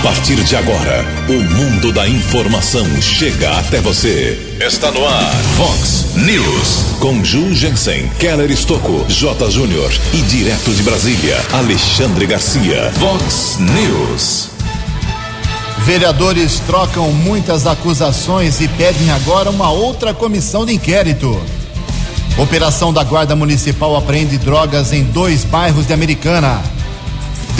A partir de agora, o mundo da informação chega até você. Está no ar, Fox News. Com Ju Jensen, Keller Estocco, J. Júnior e direto de Brasília, Alexandre Garcia. Fox News. Vereadores trocam muitas acusações e pedem agora uma outra comissão de inquérito. Operação da Guarda Municipal apreende drogas em dois bairros de Americana.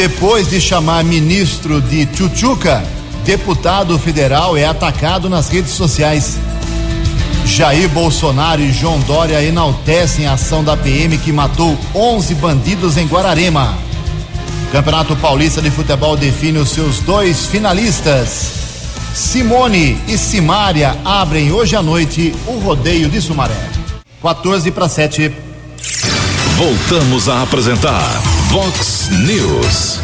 Depois de chamar ministro de Chuchuca, deputado federal é atacado nas redes sociais. Jair Bolsonaro e João Dória enaltecem a ação da PM que matou 11 bandidos em Guararema. Campeonato Paulista de Futebol define os seus dois finalistas. Simone e Simária abrem hoje à noite o rodeio de Sumaré. 14 para 7. Voltamos a apresentar Vox News.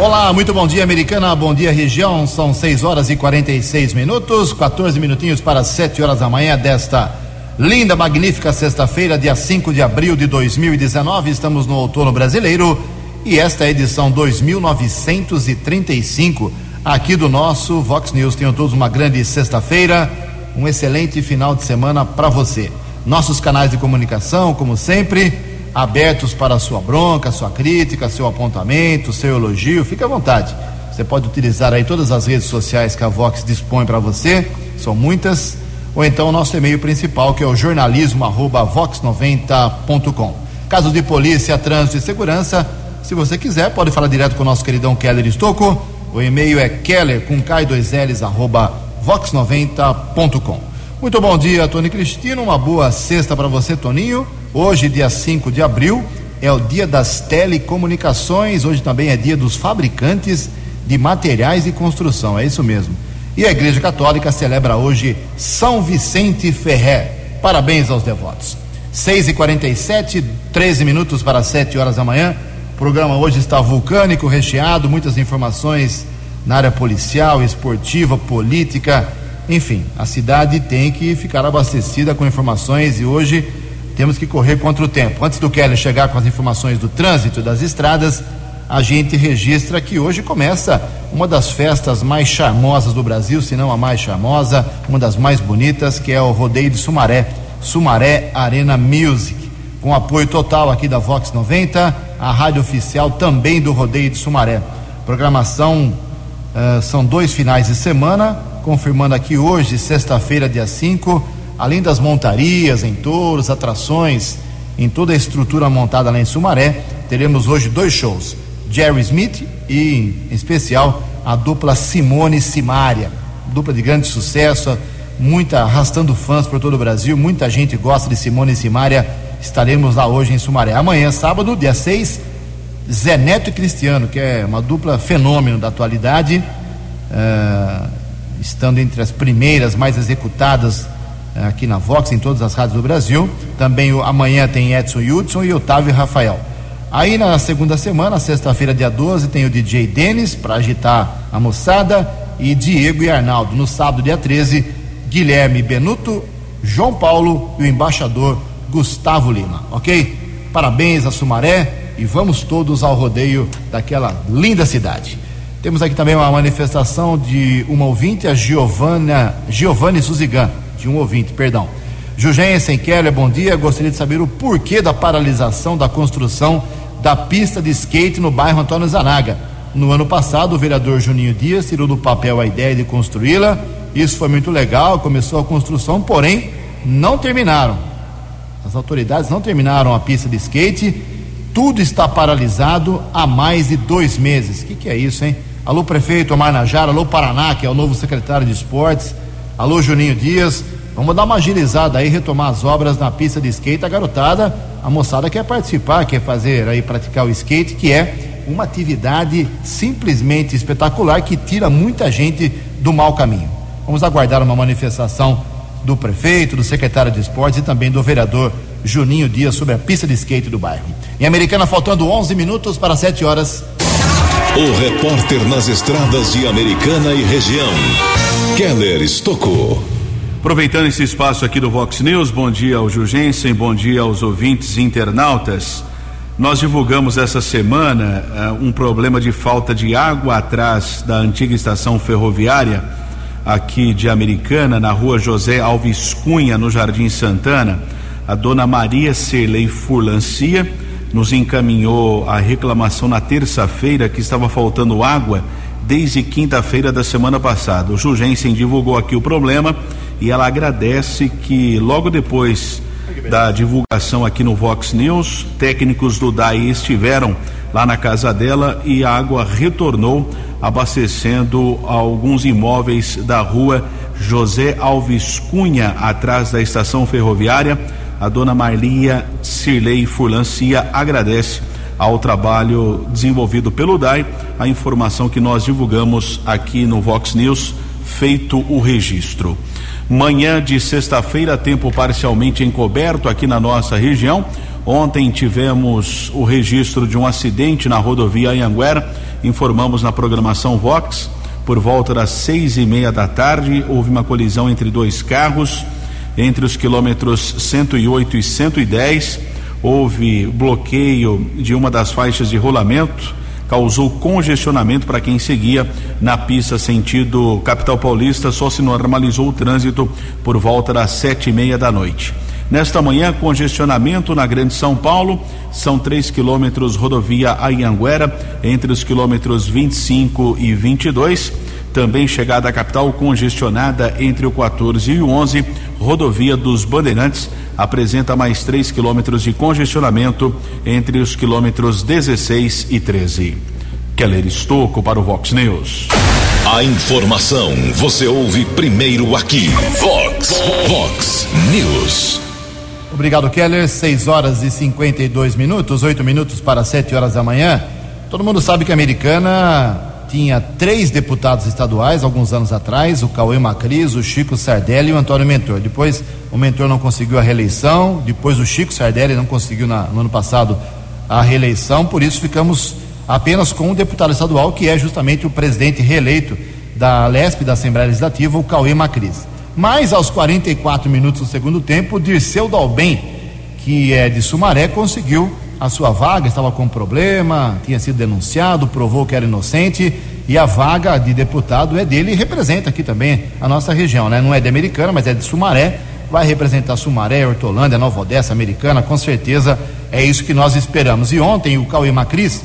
Olá, muito bom dia, americana. Bom dia, região. São 6 horas e 46 minutos, 14 minutinhos para 7 horas da manhã desta linda, magnífica sexta-feira, dia 5 de abril de 2019. Estamos no outono brasileiro e esta é a edição 2935 aqui do nosso Vox News. Tenham todos uma grande sexta-feira, um excelente final de semana para você. Nossos canais de comunicação, como sempre, abertos para a sua bronca, sua crítica, seu apontamento, seu elogio. Fique à vontade. Você pode utilizar aí todas as redes sociais que a Vox dispõe para você, são muitas, ou então o nosso e-mail principal, que é o jornalismo@vox90.com. Casos de polícia, trânsito e segurança, se você quiser, pode falar direto com o nosso queridão Keller Estocco. O e-mail é keller com k2ls arroba vox90.com. Muito bom dia, Tony Cristino. Uma boa sexta para você, Toninho. Hoje, dia 5 de abril, é o dia das telecomunicações. Hoje também é dia dos fabricantes de materiais de construção. É isso mesmo. E a Igreja Católica celebra hoje São Vicente Ferrer. Parabéns aos devotos. 6 e 47 13 minutos para 7 horas da manhã. O programa hoje está vulcânico, recheado, muitas informações na área policial, esportiva, política, enfim, a cidade tem que ficar abastecida com informações e hoje temos que correr contra o tempo. Antes do Kelly chegar com as informações do trânsito das estradas, a gente registra que hoje começa uma das festas mais charmosas do Brasil, se não a mais charmosa, uma das mais bonitas, que é o Rodeio de Sumaré, Sumaré Arena Music, com apoio total aqui da Vox 90, a rádio oficial também do Rodeio de Sumaré. Programação uh, são dois finais de semana, confirmando aqui hoje, sexta-feira, dia 5 além das montarias em touros, atrações, em toda a estrutura montada lá em Sumaré, teremos hoje dois shows: Jerry Smith e, em especial, a dupla Simone Simária, dupla de grande sucesso, muita arrastando fãs por todo o Brasil, muita gente gosta de Simone Simária. Estaremos lá hoje em Sumaré. Amanhã, sábado, dia 6, Zé Neto e Cristiano, que é uma dupla fenômeno da atualidade, uh, estando entre as primeiras mais executadas aqui na Vox, em todas as rádios do Brasil. Também amanhã tem Edson Hudson e Otávio Rafael. Aí na segunda semana, sexta-feira, dia 12, tem o DJ Denis para agitar a moçada e Diego e Arnaldo. No sábado, dia 13, Guilherme Benuto, João Paulo e o embaixador Gustavo Lima, ok? Parabéns a Sumaré e vamos todos ao rodeio daquela linda cidade. Temos aqui também uma manifestação de uma ouvinte, a Giovana, Giovanni Suzigan de um ouvinte, perdão. Jugensen Keller, bom dia. Gostaria de saber o porquê da paralisação da construção da pista de skate no bairro Antônio Zanaga. No ano passado, o vereador Juninho Dias tirou do papel a ideia de construí-la. Isso foi muito legal, começou a construção, porém não terminaram. As autoridades não terminaram a pista de skate. Tudo está paralisado há mais de dois meses. O que, que é isso, hein? Alô, prefeito Omar Najara, alô, Paraná, que é o novo secretário de esportes. Alô, Juninho Dias. Vamos dar uma agilizada aí, retomar as obras na pista de skate. A garotada, a moçada quer participar, quer fazer aí, praticar o skate, que é uma atividade simplesmente espetacular que tira muita gente do mau caminho. Vamos aguardar uma manifestação do prefeito, do secretário de esportes e também do vereador Juninho Dias sobre a pista de skate do bairro. Em Americana, faltando 11 minutos para 7 horas. O repórter nas estradas de Americana e região. Keller Estocou. Aproveitando esse espaço aqui do Vox News, bom dia ao Jugensen, bom dia aos ouvintes internautas. Nós divulgamos essa semana uh, um problema de falta de água atrás da antiga estação ferroviária aqui de Americana, na rua José Alves Cunha, no Jardim Santana. A dona Maria Serlei Furlancia nos encaminhou a reclamação na terça-feira que estava faltando água desde quinta-feira da semana passada. O Jugensen divulgou aqui o problema e ela agradece que logo depois da divulgação aqui no Vox News, técnicos do DAI estiveram lá na casa dela e a água retornou, abastecendo alguns imóveis da rua José Alves Cunha, atrás da estação ferroviária. A dona Marlia Cirlei Furlancia agradece ao trabalho desenvolvido pelo DAI, a informação que nós divulgamos aqui no Vox News, feito o registro. Manhã de sexta-feira, tempo parcialmente encoberto aqui na nossa região. Ontem tivemos o registro de um acidente na rodovia Anhanguera. Informamos na programação Vox. Por volta das seis e meia da tarde, houve uma colisão entre dois carros, entre os quilômetros 108 e 110. Houve bloqueio de uma das faixas de rolamento causou congestionamento para quem seguia na pista sentido capital paulista. Só se normalizou o trânsito por volta das sete e meia da noite. Nesta manhã, congestionamento na Grande São Paulo, são três quilômetros rodovia Anhanguera, entre os quilômetros 25 e 22. Também chegada à capital congestionada entre o 14 e o 11, rodovia dos Bandeirantes apresenta mais 3 quilômetros de congestionamento entre os quilômetros 16 e 13. Keller Estocco para o Vox News. A informação você ouve primeiro aqui. Vox, Vox News. Obrigado, Keller. 6 horas e 52 minutos, 8 minutos para 7 horas da manhã. Todo mundo sabe que a americana tinha três deputados estaduais alguns anos atrás, o Cauê Macris, o Chico Sardelli e o Antônio Mentor. Depois o Mentor não conseguiu a reeleição, depois o Chico Sardelli não conseguiu na, no ano passado a reeleição, por isso ficamos apenas com um deputado estadual, que é justamente o presidente reeleito da LESP, da Assembleia Legislativa, o Cauê Macris. Mas aos 44 minutos do segundo tempo, o Dirceu Dalben, que é de Sumaré, conseguiu a sua vaga, estava com problema, tinha sido denunciado, provou que era inocente e a vaga de deputado é dele e representa aqui também a nossa região, né? Não é de Americana, mas é de Sumaré, vai representar Sumaré, Hortolândia, Nova Odessa, Americana, com certeza é isso que nós esperamos. E ontem o Cauê Macris,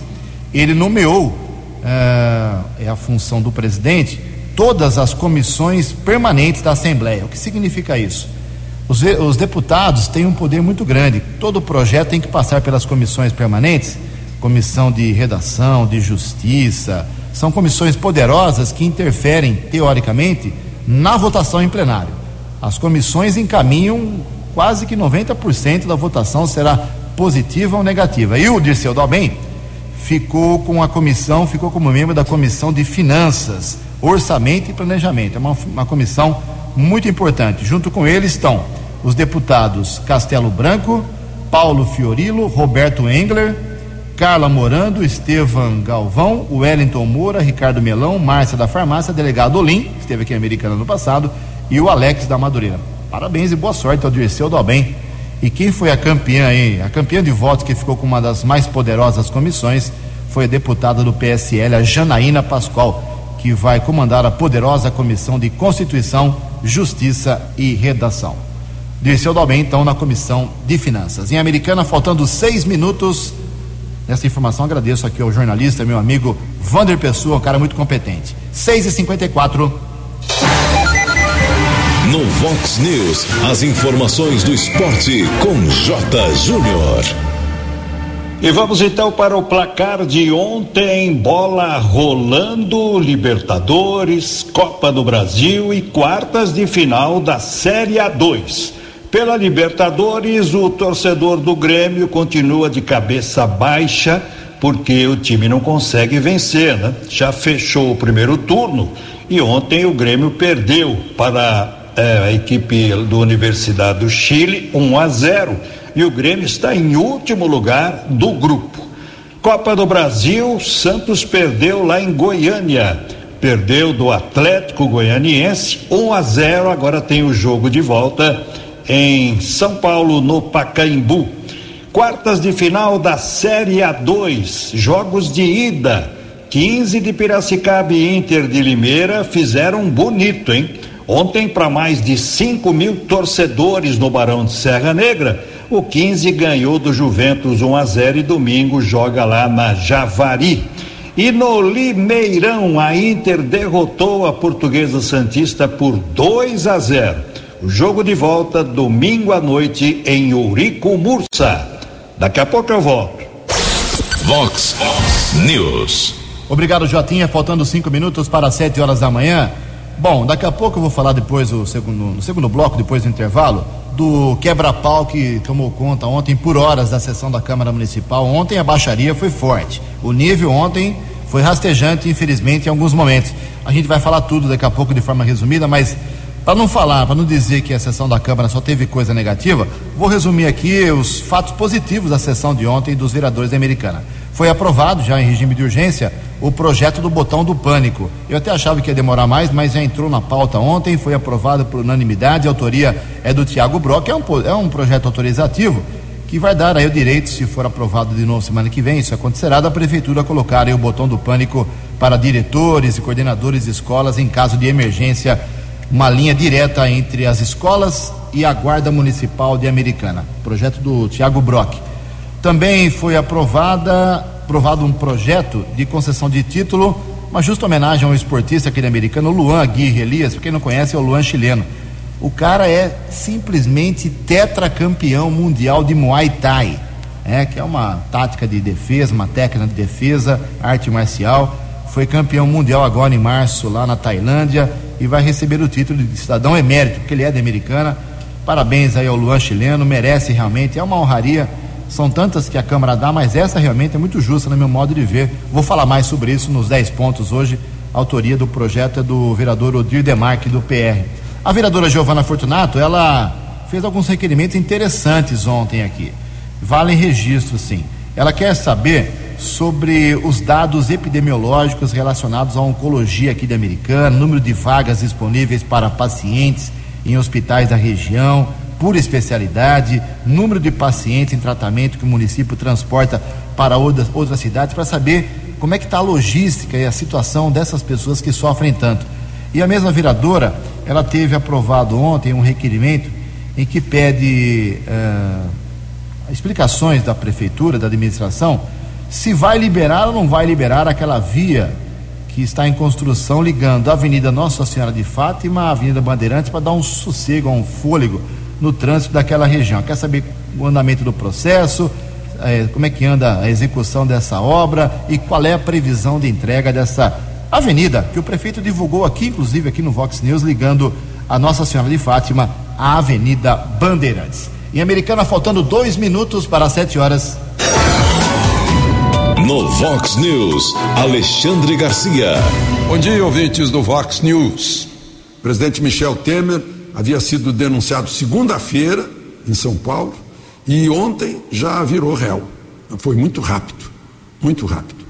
ele nomeou, é, é a função do presidente, todas as comissões permanentes da Assembleia. O que significa isso? Os, os, deputados têm um poder muito grande. Todo projeto tem que passar pelas comissões permanentes comissão de redação, de justiça. São comissões poderosas que interferem, teoricamente, na votação em plenário. As comissões encaminham quase que 90% da votação será positiva ou negativa. E o Dirceu Dalben ficou com a comissão, ficou como membro da comissão de finanças, orçamento e planejamento. É uma, uma comissão muito importante. Junto com ele estão os deputados Castelo Branco, Paulo Fiorilo, Roberto Engler, Carla Morando, Estevam Galvão, Wellington Moura, Ricardo Melão, Márcia da Farmácia, delegado Olim, esteve aqui em Americana no passado, e o Alex da Madureira. Parabéns e boa sorte ao Dirceu do Albem. E quem foi a campeã aí? A campeã de votos que ficou com uma das mais poderosas comissões foi a deputada do PSL, a Janaína Pascoal, que vai comandar a poderosa Comissão de Constituição, Justiça e Redação. Dirceu Dalben, então, na Comissão de Finanças. Em Americana, faltando seis minutos. Nessa informação, agradeço aqui ao jornalista, meu amigo Vander Pessoa, um cara muito competente. 6 e 54 No Vox News, as informações do esporte com J. Júnior. E vamos então para o placar de ontem: bola rolando, Libertadores, Copa do Brasil e quartas de final da Série A2. Pela Libertadores, o torcedor do Grêmio continua de cabeça baixa porque o time não consegue vencer, né? Já fechou o primeiro turno e ontem o Grêmio perdeu para é, a equipe do Universidade do Chile 1 a 0 e o Grêmio está em último lugar do grupo. Copa do Brasil, Santos perdeu lá em Goiânia. Perdeu do Atlético Goianiense 1 a 0, agora tem o jogo de volta em São Paulo, no Pacaembu. Quartas de final da Série A2, jogos de ida. 15 de Piracicaba e Inter de Limeira fizeram bonito, hein? Ontem, para mais de 5 mil torcedores no Barão de Serra Negra, o 15 ganhou do Juventus 1 a 0 e domingo joga lá na Javari. E no Limeirão, a Inter derrotou a Portuguesa Santista por 2 a 0. O jogo de volta domingo à noite em Eurico Mursa. Daqui a pouco eu volto. Vox News. Obrigado, Jotinha. Faltando cinco minutos para sete horas da manhã. Bom, daqui a pouco eu vou falar depois, o segundo, no segundo bloco, depois do intervalo, do quebra-pau que tomou conta ontem por horas da sessão da Câmara Municipal. Ontem a baixaria foi forte. O nível ontem foi rastejante, infelizmente, em alguns momentos. A gente vai falar tudo daqui a pouco de forma resumida, mas para não falar, para não dizer que a sessão da Câmara só teve coisa negativa, vou resumir aqui os fatos positivos da sessão de ontem dos vereadores da Americana. Foi aprovado já em regime de urgência o projeto do botão do pânico. Eu até achava que ia demorar mais, mas já entrou na pauta ontem, foi aprovado por unanimidade. A autoria é do Tiago Brock, é um, é um projeto autorizativo que vai dar aí o direito, se for aprovado de novo semana que vem, isso acontecerá, da prefeitura colocar aí o botão do pânico para diretores e coordenadores de escolas em caso de emergência, uma linha direta entre as escolas e a Guarda Municipal de Americana. Projeto do Tiago Brock. Também foi aprovada, aprovado um projeto de concessão de título, uma justa homenagem ao esportista aquele americano, Luan Aguirre Elias, quem não conhece, é o Luan chileno. O cara é simplesmente tetracampeão mundial de Muay Thai, é, que é uma tática de defesa, uma técnica de defesa, arte marcial. Foi campeão mundial agora em março lá na Tailândia e vai receber o título de cidadão emérito, porque ele é de americana. Parabéns aí ao Luan chileno, merece realmente, é uma honraria são tantas que a Câmara dá, mas essa realmente é muito justa no meu modo de ver. Vou falar mais sobre isso nos 10 pontos hoje. A autoria do projeto é do vereador Odir Demarque, do PR. A vereadora Giovana Fortunato, ela fez alguns requerimentos interessantes ontem aqui. Valem registro, sim. Ela quer saber sobre os dados epidemiológicos relacionados à oncologia aqui de Americana, número de vagas disponíveis para pacientes em hospitais da região, por especialidade, número de pacientes em tratamento que o município transporta para outras, outras cidades, para saber como é que está a logística e a situação dessas pessoas que sofrem tanto. E a mesma vereadora, ela teve aprovado ontem um requerimento em que pede uh, explicações da prefeitura, da administração, se vai liberar ou não vai liberar aquela via que está em construção ligando a Avenida Nossa Senhora de Fátima à Avenida Bandeirantes para dar um sossego, um fôlego no trânsito daquela região. Quer saber o andamento do processo, é, como é que anda a execução dessa obra e qual é a previsão de entrega dessa avenida que o prefeito divulgou aqui, inclusive aqui no Vox News, ligando a Nossa Senhora de Fátima à Avenida Bandeirantes. Em Americana, faltando dois minutos para sete horas. No Vox News, Alexandre Garcia. Bom dia, ouvintes do Vox News. Presidente Michel Temer havia sido denunciado segunda-feira em São Paulo e ontem já virou réu. Foi muito rápido, muito rápido.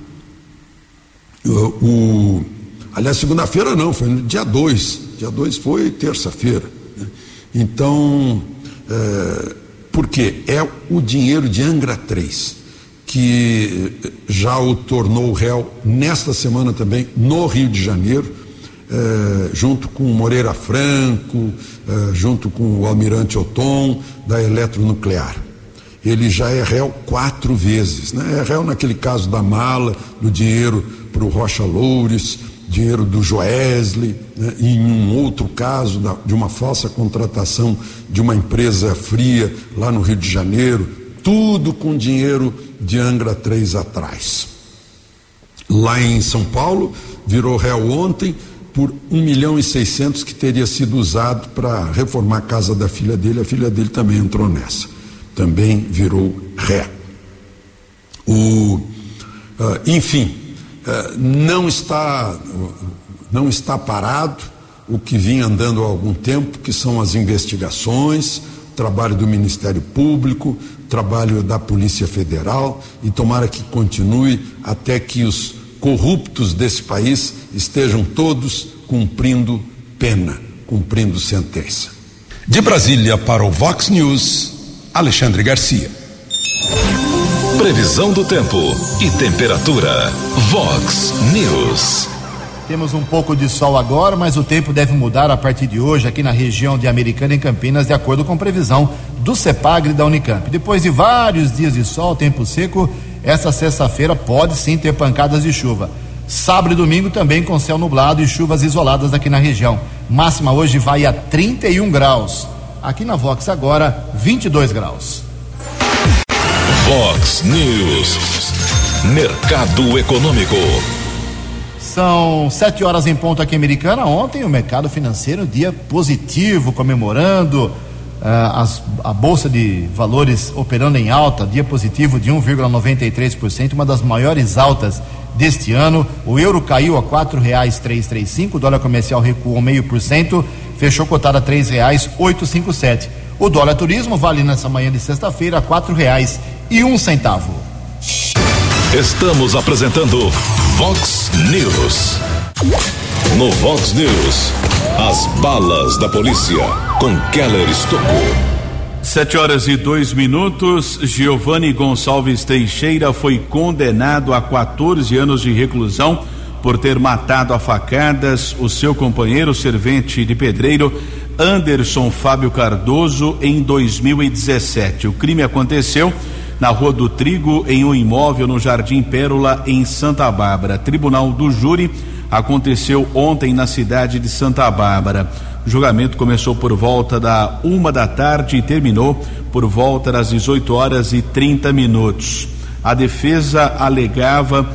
O, o aliás, segunda-feira não, foi no dia 2. Dia 2 foi terça-feira. Né? Então, é, por quê? É o dinheiro de Angra 3 que já o tornou réu nesta semana também no Rio de Janeiro eh, junto com Moreira Franco, eh, junto com o Almirante Oton, da Eletronuclear. Ele já é réu quatro vezes. Né? É réu naquele caso da mala, do dinheiro para o Rocha Loures, dinheiro do Joesley, né? e em um outro caso da, de uma falsa contratação de uma empresa fria lá no Rio de Janeiro, tudo com dinheiro de Angra 3 atrás. Lá em São Paulo, virou réu ontem, por 1 milhão e 600 que teria sido usado para reformar a casa da filha dele. A filha dele também entrou nessa. Também virou ré. O, uh, enfim, uh, não está não está parado o que vinha andando há algum tempo, que são as investigações, trabalho do Ministério Público, trabalho da Polícia Federal e tomara que continue até que os corruptos desse país estejam todos cumprindo pena, cumprindo sentença. De Brasília para o Vox News, Alexandre Garcia. Previsão do tempo e temperatura. Vox News. Temos um pouco de sol agora, mas o tempo deve mudar a partir de hoje aqui na região de Americana, em Campinas, de acordo com previsão do CEPAGRE da Unicamp. Depois de vários dias de sol, tempo seco, essa sexta-feira pode sim ter pancadas de chuva. Sábado e domingo também com céu nublado e chuvas isoladas aqui na região. Máxima hoje vai a 31 graus. Aqui na Vox agora, 22 graus. Vox News. Mercado Econômico. São sete horas em ponto aqui em Americana. Ontem o mercado financeiro, dia positivo, comemorando as, a Bolsa de Valores operando em alta, dia positivo de 1,93%, uma das maiores altas deste ano. O euro caiu a três, cinco, o dólar comercial recuou meio por cento, fechou cotado a cinco, sete. O dólar turismo vale nessa manhã de sexta-feira um centavo. Estamos apresentando Vox News. No Vox News, as balas da polícia com Keller Estocou. Sete horas e dois minutos. Giovanni Gonçalves Teixeira foi condenado a 14 anos de reclusão por ter matado a facadas o seu companheiro servente de pedreiro Anderson Fábio Cardoso em 2017. O crime aconteceu na Rua do Trigo, em um imóvel no Jardim Pérola, em Santa Bárbara. Tribunal do Júri aconteceu ontem na cidade de Santa Bárbara. O julgamento começou por volta da uma da tarde e terminou por volta das 18 horas e 30 minutos. A defesa alegava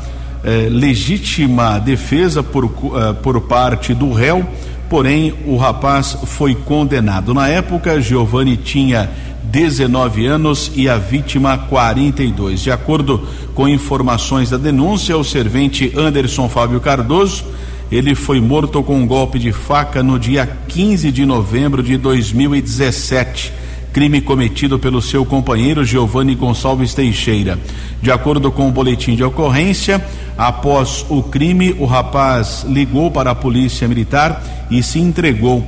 eh, legítima defesa por, eh, por parte do réu, porém o rapaz foi condenado. Na época, Giovanni tinha 19 anos e a vítima 42. De acordo com informações da denúncia, o servente Anderson Fábio Cardoso, ele foi morto com um golpe de faca no dia 15 de novembro de 2017 crime cometido pelo seu companheiro Giovanni Gonçalves Teixeira. De acordo com o boletim de ocorrência, após o crime, o rapaz ligou para a polícia militar e se entregou.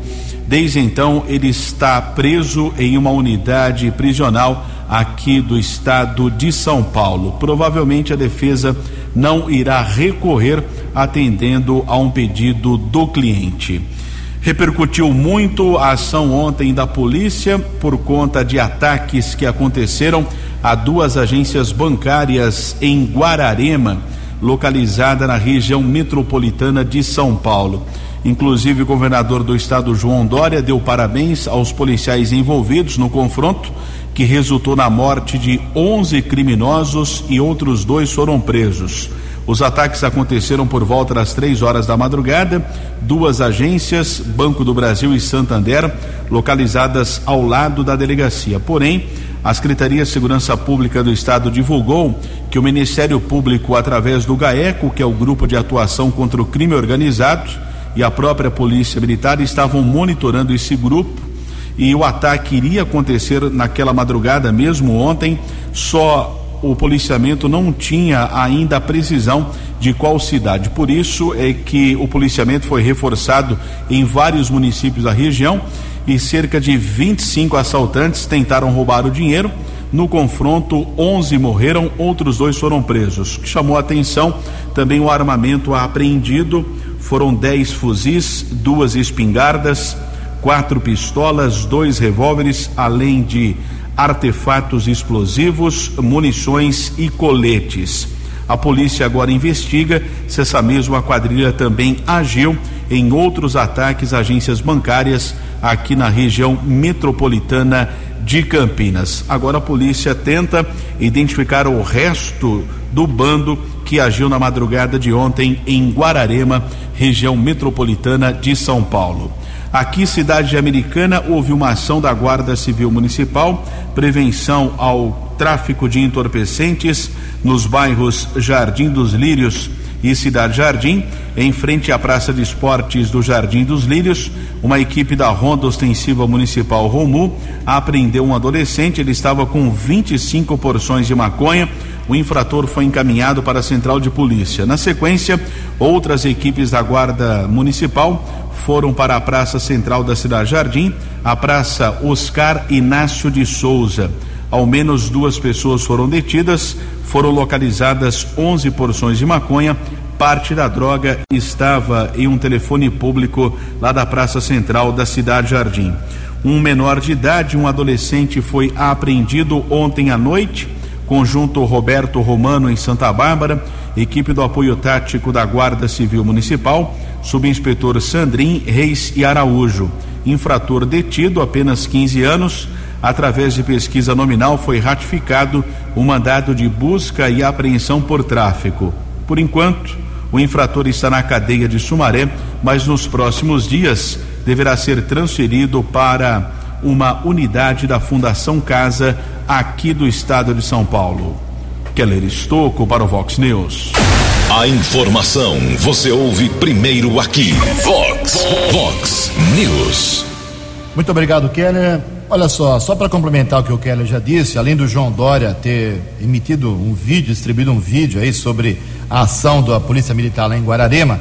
Desde então, ele está preso em uma unidade prisional aqui do estado de São Paulo. Provavelmente a defesa não irá recorrer atendendo a um pedido do cliente. Repercutiu muito a ação ontem da polícia por conta de ataques que aconteceram a duas agências bancárias em Guararema, localizada na região metropolitana de São Paulo. Inclusive, o governador do estado, João Dória, deu parabéns aos policiais envolvidos no confronto, que resultou na morte de 11 criminosos e outros dois foram presos. Os ataques aconteceram por volta das três horas da madrugada. Duas agências, Banco do Brasil e Santander, localizadas ao lado da delegacia. Porém, a Secretaria de Segurança Pública do Estado divulgou que o Ministério Público, através do GAECO, que é o Grupo de Atuação contra o Crime Organizado, e a própria Polícia Militar estavam monitorando esse grupo e o ataque iria acontecer naquela madrugada mesmo ontem, só o policiamento não tinha ainda a precisão de qual cidade. Por isso é que o policiamento foi reforçado em vários municípios da região e cerca de 25 assaltantes tentaram roubar o dinheiro. No confronto, 11 morreram, outros dois foram presos. O que chamou a atenção também o armamento apreendido foram 10 fuzis, duas espingardas, quatro pistolas, dois revólveres, além de artefatos explosivos, munições e coletes. A polícia agora investiga se essa mesma quadrilha também agiu em outros ataques a agências bancárias aqui na região metropolitana de Campinas. Agora a polícia tenta identificar o resto do bando que agiu na madrugada de ontem em Guararema, região metropolitana de São Paulo. Aqui, cidade americana, houve uma ação da Guarda Civil Municipal, prevenção ao tráfico de entorpecentes nos bairros Jardim dos Lírios e Cidade Jardim, em frente à Praça de Esportes do Jardim dos Lírios, uma equipe da Ronda Ostensiva Municipal Romu apreendeu um adolescente, ele estava com 25 porções de maconha. O infrator foi encaminhado para a central de polícia. Na sequência, outras equipes da Guarda Municipal foram para a Praça Central da Cidade Jardim, a Praça Oscar Inácio de Souza. Ao menos duas pessoas foram detidas, foram localizadas 11 porções de maconha. Parte da droga estava em um telefone público lá da Praça Central da Cidade Jardim. Um menor de idade, um adolescente, foi apreendido ontem à noite. Conjunto Roberto Romano em Santa Bárbara, equipe do apoio tático da Guarda Civil Municipal, subinspetor Sandrin Reis e Araújo. Infrator detido, apenas 15 anos através de pesquisa nominal, foi ratificado o mandado de busca e apreensão por tráfico. Por enquanto, o infrator está na cadeia de Sumaré, mas nos próximos dias deverá ser transferido para uma unidade da Fundação Casa aqui do estado de São Paulo. Keller Estocco para o Vox News. A informação você ouve primeiro aqui. Vox, Vox News. Muito obrigado, Keller. Olha só, só para complementar o que o Keller já disse, além do João Dória ter emitido um vídeo, distribuído um vídeo aí sobre a ação da Polícia Militar lá em Guararema,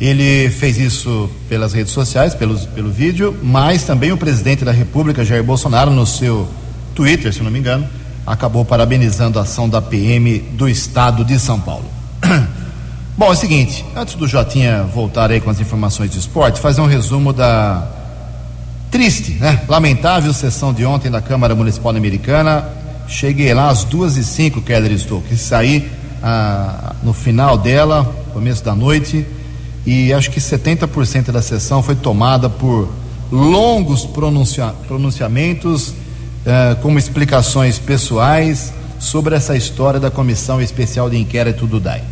ele fez isso pelas redes sociais, pelos, pelo vídeo, mas também o presidente da República, Jair Bolsonaro, no seu Twitter, se não me engano, acabou parabenizando a ação da PM do estado de São Paulo. Bom, é o seguinte, antes do Jotinha voltar aí com as informações de esporte, fazer um resumo da Triste, né? Lamentável sessão de ontem da Câmara Municipal Americana. Cheguei lá às duas e cinco, Keller que saí ah, no final dela, começo da noite, e acho que 70% da sessão foi tomada por longos pronuncia pronunciamentos, ah, como explicações pessoais sobre essa história da Comissão Especial de Inquérito do DAI.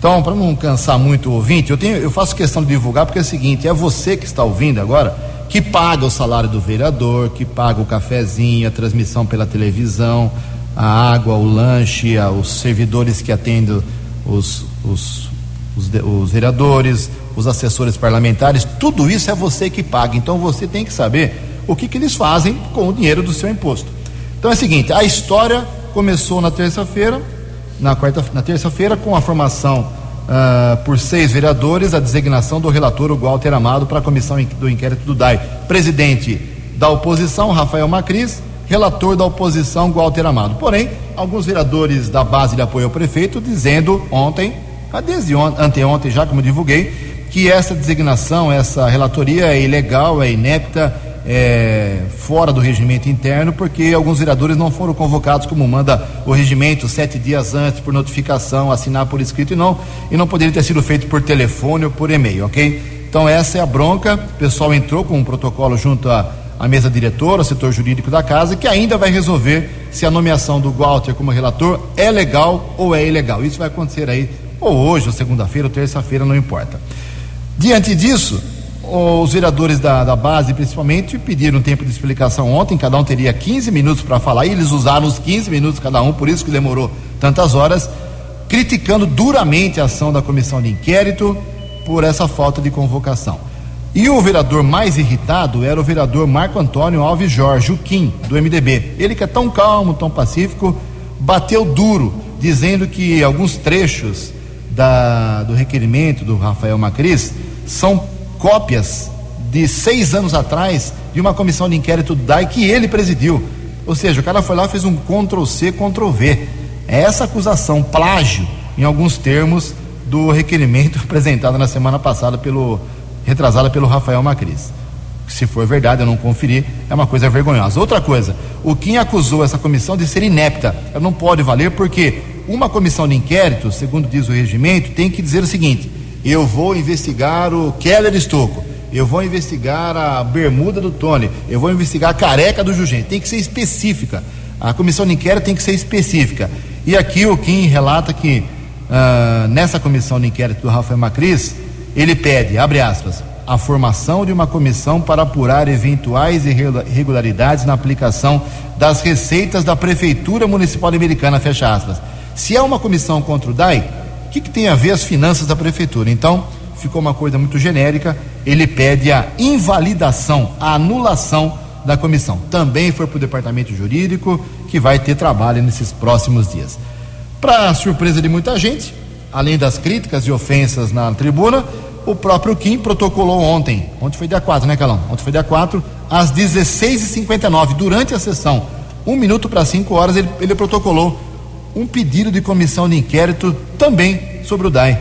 Então, para não cansar muito o ouvinte, eu, tenho, eu faço questão de divulgar porque é o seguinte: é você que está ouvindo agora que paga o salário do vereador, que paga o cafezinho, a transmissão pela televisão, a água, o lanche, os servidores que atendem os, os, os, os vereadores, os assessores parlamentares, tudo isso é você que paga. Então você tem que saber o que, que eles fazem com o dinheiro do seu imposto. Então é o seguinte: a história começou na terça-feira, na quarta, na terça-feira com a formação uh, por seis vereadores a designação do relator o Walter Amado para a comissão do inquérito do DAI. Presidente da oposição, Rafael Macris, relator da oposição, Walter Amado. Porém, alguns vereadores da base de apoio ao prefeito dizendo ontem, ah, desde ontem, anteontem já, como divulguei, que essa designação, essa relatoria é ilegal, é inepta, é, fora do regimento interno, porque alguns vereadores não foram convocados como manda o regimento sete dias antes por notificação, assinar por escrito e não e não poderia ter sido feito por telefone ou por e-mail, ok? Então essa é a bronca. O pessoal entrou com um protocolo junto à, à mesa diretora, ao setor jurídico da casa, que ainda vai resolver se a nomeação do Walter como relator é legal ou é ilegal. Isso vai acontecer aí ou hoje, ou segunda-feira, ou terça-feira, não importa. Diante disso, os vereadores da, da, base, principalmente, pediram tempo de explicação ontem, cada um teria 15 minutos para falar, e eles usaram os 15 minutos cada um, por isso que demorou tantas horas, criticando duramente a ação da comissão de inquérito por essa falta de convocação. E o vereador mais irritado era o vereador Marco Antônio Alves Jorge, o Kim, do MDB. Ele que é tão calmo, tão pacífico, bateu duro, dizendo que alguns trechos da, do requerimento do Rafael Macris são cópias de seis anos atrás de uma comissão de inquérito do que ele presidiu. Ou seja, o cara foi lá fez um Ctrl-C, Ctrl-V. É essa acusação, plágio, em alguns termos, do requerimento apresentado na semana passada pelo, retrasada pelo Rafael Macris. Se for verdade, eu não conferi, é uma coisa vergonhosa. Outra coisa, o Kim acusou essa comissão de ser inepta. Ela não pode valer porque uma comissão de inquérito, segundo diz o regimento, tem que dizer o seguinte: eu vou investigar o Keller Estocco, eu vou investigar a bermuda do Tony, eu vou investigar a careca do Jugente. Tem que ser específica. A comissão de inquérito tem que ser específica. E aqui o Kim relata que uh, nessa comissão de inquérito do Rafael Macris, ele pede, abre aspas, a formação de uma comissão para apurar eventuais irregularidades na aplicação das receitas da Prefeitura Municipal Americana, fecha aspas. Se é uma comissão contra o DAI, que, que tem a ver as finanças da prefeitura? Então, ficou uma coisa muito genérica. Ele pede a invalidação, a anulação da comissão. Também foi para o departamento jurídico, que vai ter trabalho nesses próximos dias. Para surpresa de muita gente, além das críticas e ofensas na tribuna, o próprio Kim protocolou ontem. Ontem foi dia 4, né, Calão? Ontem foi dia 4, às 16h59, durante a sessão, um minuto para cinco horas, ele, ele protocolou um pedido de comissão de inquérito também sobre o DAI.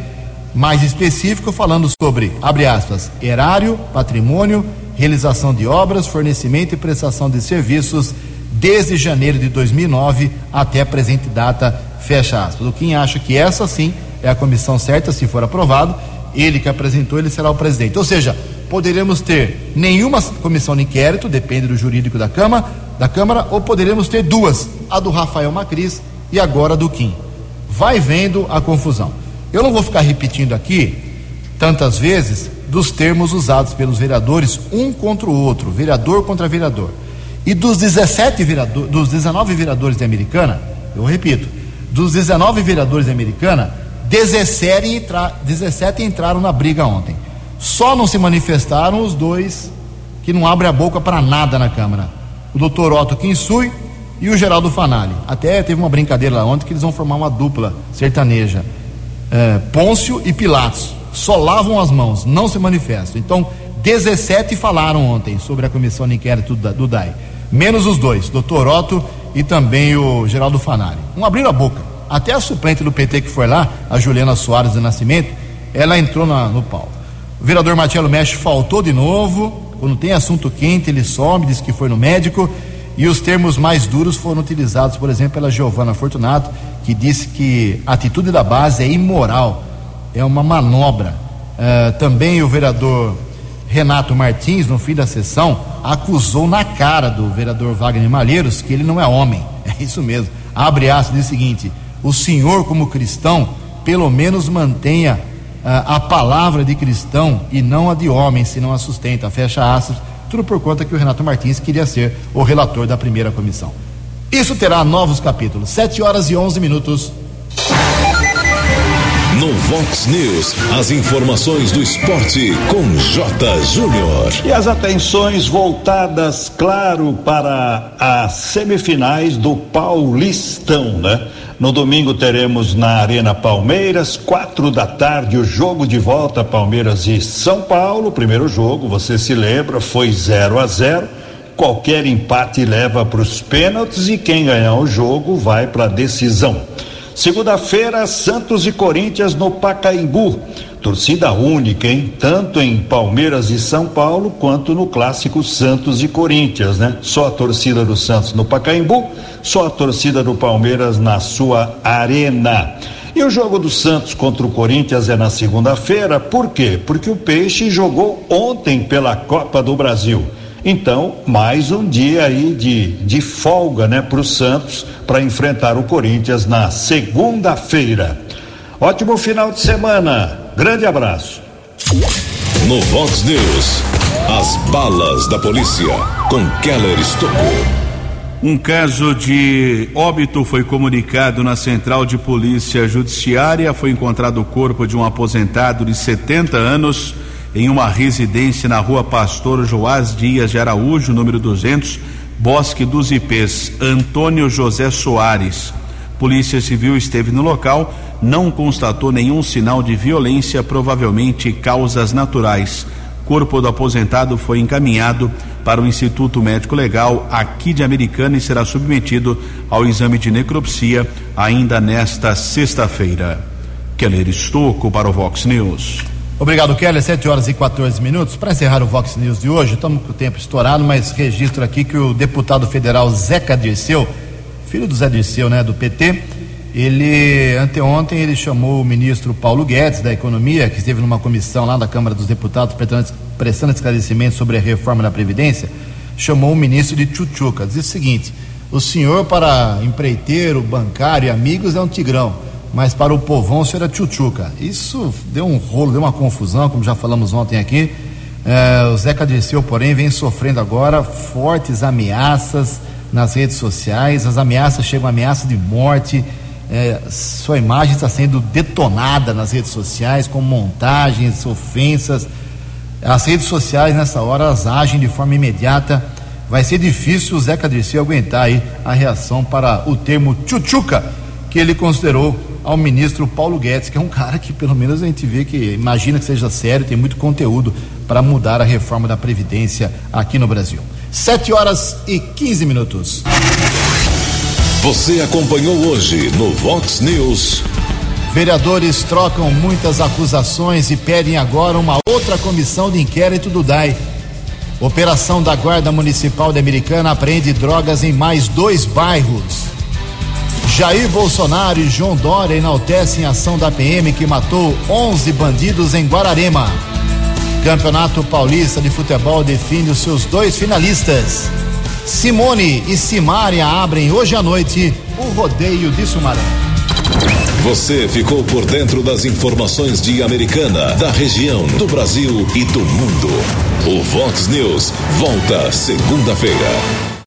Mais específico, falando sobre, abre aspas, erário, patrimônio, realização de obras, fornecimento e prestação de serviços desde janeiro de 2009 até a presente data, fecha aspas. O Kim acha que essa sim é a comissão certa, se for aprovado, ele que apresentou, ele será o presidente. Ou seja, poderemos ter nenhuma comissão de inquérito, depende do jurídico da Câmara, da Câmara, ou poderemos ter duas, a do Rafael Macris e agora do Kim. Vai vendo a confusão. Eu não vou ficar repetindo aqui tantas vezes dos termos usados pelos vereadores um contra o outro, vereador contra vereador. E dos 17 vereadores, dos 19 vereadores de Americana, eu repito, dos 19 vereadores de Americana, 17, entra, 17 entraram na briga ontem. Só não se manifestaram os dois que não abrem a boca para nada na Câmara. O doutor Otto Kinsui e o Geraldo Fanali. Até teve uma brincadeira lá ontem que eles vão formar uma dupla sertaneja. É, Pôncio e Pilatos. Só lavam as mãos, não se manifestam. Então, 17 falaram ontem sobre a comissão de inquérito do DAI menos os dois, doutor Otto e também o Geraldo Fanari. Não abriram a boca. Até a suplente do PT que foi lá, a Juliana Soares de Nascimento, ela entrou na, no pau. O vereador Marcelo Mestre faltou de novo. Quando tem assunto quente, ele some, diz que foi no médico. E os termos mais duros foram utilizados, por exemplo, pela Giovana Fortunato, que disse que a atitude da base é imoral, é uma manobra. Uh, também o vereador Renato Martins, no fim da sessão, acusou na cara do vereador Wagner Malheiros que ele não é homem. É isso mesmo. Abre aspas, diz o seguinte: o senhor, como cristão, pelo menos mantenha uh, a palavra de cristão e não a de homem, se não a sustenta. Fecha aspas. Tudo por conta que o Renato Martins queria ser o relator da primeira comissão. Isso terá novos capítulos. 7 horas e 11 minutos. No Vox News, as informações do esporte com J. Júnior. E as atenções voltadas, claro, para as semifinais do Paulistão, né? No domingo teremos na Arena Palmeiras, quatro da tarde, o jogo de volta Palmeiras e São Paulo. Primeiro jogo, você se lembra, foi 0 a 0 Qualquer empate leva para os pênaltis e quem ganhar o jogo vai para a decisão. Segunda-feira, Santos e Corinthians no Pacaembu. Torcida única, hein? Tanto em Palmeiras e São Paulo, quanto no clássico Santos e Corinthians, né? Só a torcida do Santos no Pacaembu, só a torcida do Palmeiras na sua arena. E o jogo do Santos contra o Corinthians é na segunda-feira, por quê? Porque o Peixe jogou ontem pela Copa do Brasil. Então, mais um dia aí de, de folga, né, para o Santos para enfrentar o Corinthians na segunda-feira. Ótimo final de semana. Grande abraço. No Vox News, as balas da polícia com Keller Estocou. Um caso de óbito foi comunicado na Central de Polícia Judiciária. Foi encontrado o corpo de um aposentado de 70 anos em uma residência na rua Pastor Joás Dias de Araújo, número 200, Bosque dos Ipês, Antônio José Soares. Polícia Civil esteve no local, não constatou nenhum sinal de violência, provavelmente causas naturais. Corpo do aposentado foi encaminhado para o Instituto Médico Legal aqui de Americana e será submetido ao exame de necropsia ainda nesta sexta-feira. Keller Estocco para o Vox News. Obrigado, Kelly. 7 horas e 14 minutos. Para encerrar o Vox News de hoje, estamos com o tempo estourado, mas registro aqui que o deputado federal Zeca Dirceu, filho do Zé Dirceu, né, do PT, ele, anteontem, ele chamou o ministro Paulo Guedes, da Economia, que esteve numa comissão lá da Câmara dos Deputados, prestando esclarecimento sobre a reforma da Previdência, chamou o ministro de Chuchuca. Diz o seguinte: o senhor, para empreiteiro, bancário e amigos, é um tigrão mas para o povão isso era tchutchuca. Isso deu um rolo, deu uma confusão, como já falamos ontem aqui. É, o Zeca Dirceu, porém, vem sofrendo agora fortes ameaças nas redes sociais. As ameaças chegam ameaça de morte. É, sua imagem está sendo detonada nas redes sociais com montagens, ofensas. As redes sociais, nessa hora, elas agem de forma imediata. Vai ser difícil o Zeca Dirceu aguentar aí a reação para o termo tchutchuca que ele considerou ao ministro Paulo Guedes, que é um cara que pelo menos a gente vê que imagina que seja sério, tem muito conteúdo para mudar a reforma da Previdência aqui no Brasil. 7 horas e 15 minutos. Você acompanhou hoje no Vox News. Vereadores trocam muitas acusações e pedem agora uma outra comissão de inquérito do DAI. Operação da Guarda Municipal de Americana apreende drogas em mais dois bairros. Jair Bolsonaro e João Dória enaltecem a ação da PM que matou 11 bandidos em Guararema. Campeonato Paulista de Futebol define os seus dois finalistas. Simone e Simária abrem hoje à noite o rodeio de Sumaré. Você ficou por dentro das informações de Americana, da região, do Brasil e do mundo. O Vox News volta segunda-feira.